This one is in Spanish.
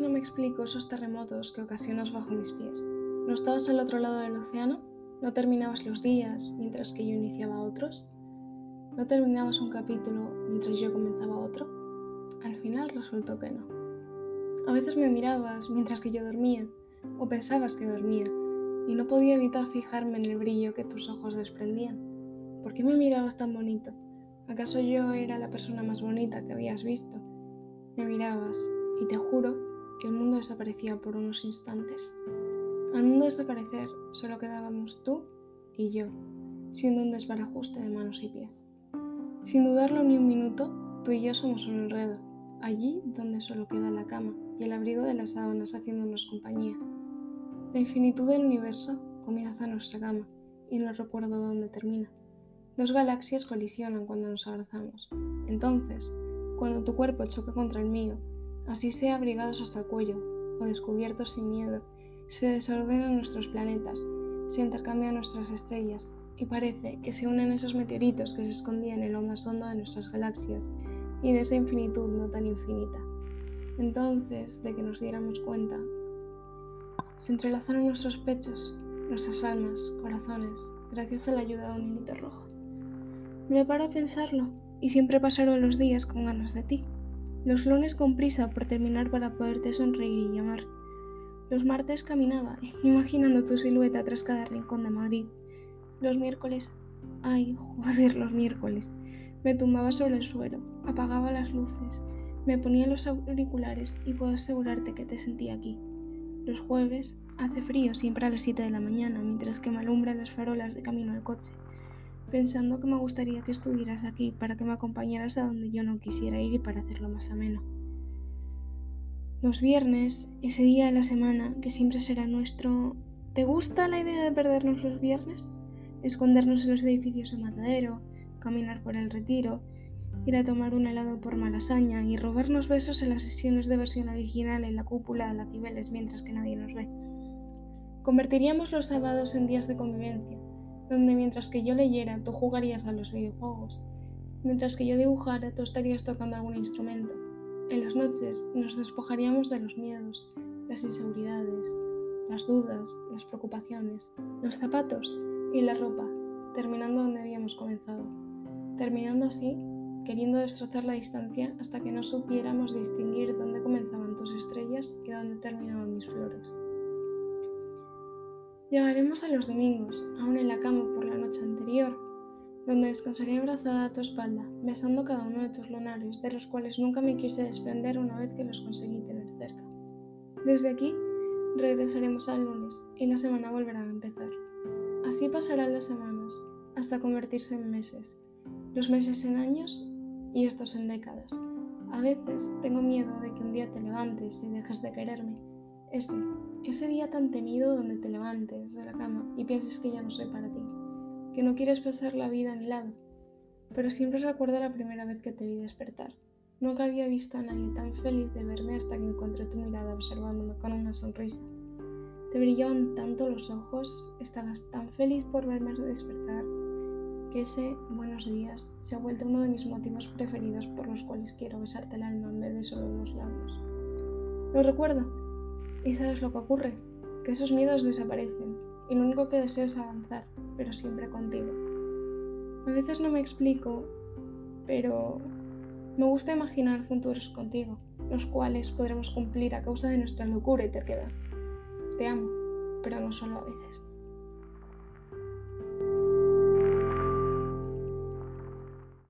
no me explico esos terremotos que ocasionas bajo mis pies. ¿No estabas al otro lado del océano? ¿No terminabas los días mientras que yo iniciaba otros? ¿No terminabas un capítulo mientras yo comenzaba otro? Al final resultó que no. A veces me mirabas mientras que yo dormía, o pensabas que dormía, y no podía evitar fijarme en el brillo que tus ojos desprendían. ¿Por qué me mirabas tan bonito? ¿Acaso yo era la persona más bonita que habías visto? Me mirabas, y te juro el mundo desaparecía por unos instantes. Al mundo desaparecer solo quedábamos tú y yo, siendo un desbarajuste de manos y pies. Sin dudarlo ni un minuto, tú y yo somos un enredo, allí donde solo queda la cama y el abrigo de las sábanas haciéndonos compañía. La infinitud del universo comienza en nuestra cama y no recuerdo dónde termina. Dos galaxias colisionan cuando nos abrazamos. Entonces, cuando tu cuerpo choca contra el mío, así sea abrigados hasta el cuello o descubiertos sin miedo, se desordenan nuestros planetas, se intercambian nuestras estrellas y parece que se unen esos meteoritos que se escondían en lo más hondo de nuestras galaxias y de esa infinitud no tan infinita. Entonces, de que nos diéramos cuenta, se entrelazaron nuestros pechos, nuestras almas, corazones, gracias a la ayuda de un hilito rojo. Me paro a pensarlo y siempre pasaron los días con ganas de ti. Los lunes con prisa por terminar para poderte sonreír y llamar los martes caminaba, imaginando tu silueta tras cada rincón de Madrid. Los miércoles, ay, joder, los miércoles, me tumbaba sobre el suelo, apagaba las luces, me ponía los auriculares y puedo asegurarte que te sentía aquí. Los jueves, hace frío siempre a las 7 de la mañana, mientras que me alumbran las farolas de camino al coche, pensando que me gustaría que estuvieras aquí para que me acompañaras a donde yo no quisiera ir y para hacerlo más ameno. Los viernes, ese día de la semana que siempre será nuestro... ¿Te gusta la idea de perdernos los viernes? Escondernos en los edificios de Matadero, caminar por el retiro, ir a tomar un helado por Malasaña y robarnos besos en las sesiones de versión original en la cúpula de la Cibeles mientras que nadie nos ve. Convertiríamos los sábados en días de convivencia, donde mientras que yo leyera tú jugarías a los videojuegos, mientras que yo dibujara tú estarías tocando algún instrumento en las noches nos despojaríamos de los miedos, las inseguridades, las dudas, las preocupaciones, los zapatos y la ropa, terminando donde habíamos comenzado. Terminando así, queriendo destrozar la distancia hasta que no supiéramos distinguir dónde comenzaban tus estrellas y dónde terminaban mis flores. Llegaremos a los domingos, aún en la cama por la noche anterior, donde descansaré abrazada a tu espalda, besando cada uno de tus lunares, de los cuales nunca me quise desprender una vez que los conseguí tener cerca. Desde aquí regresaremos al lunes y la semana volverá a empezar. Así pasarán las semanas, hasta convertirse en meses, los meses en años y estos en décadas. A veces tengo miedo de que un día te levantes y dejes de quererme. Ese, ese día tan temido donde te levantes de la cama y pienses que ya no soy para ti que no quieres pasar la vida a mi lado, pero siempre recuerdo la primera vez que te vi despertar. Nunca había visto a nadie tan feliz de verme hasta que encontré tu mirada observándome con una sonrisa. Te brillaban tanto los ojos, estabas tan feliz por verme despertar, que ese buenos días se ha vuelto uno de mis motivos preferidos por los cuales quiero besarte el alma en vez de solo los labios. Lo recuerdo, y sabes lo que ocurre, que esos miedos desaparecen, y lo único que deseo es avanzar, pero siempre contigo. A veces no me explico, pero me gusta imaginar futuros contigo, los cuales podremos cumplir a causa de nuestra locura y terquedad. Te amo, pero no solo a veces.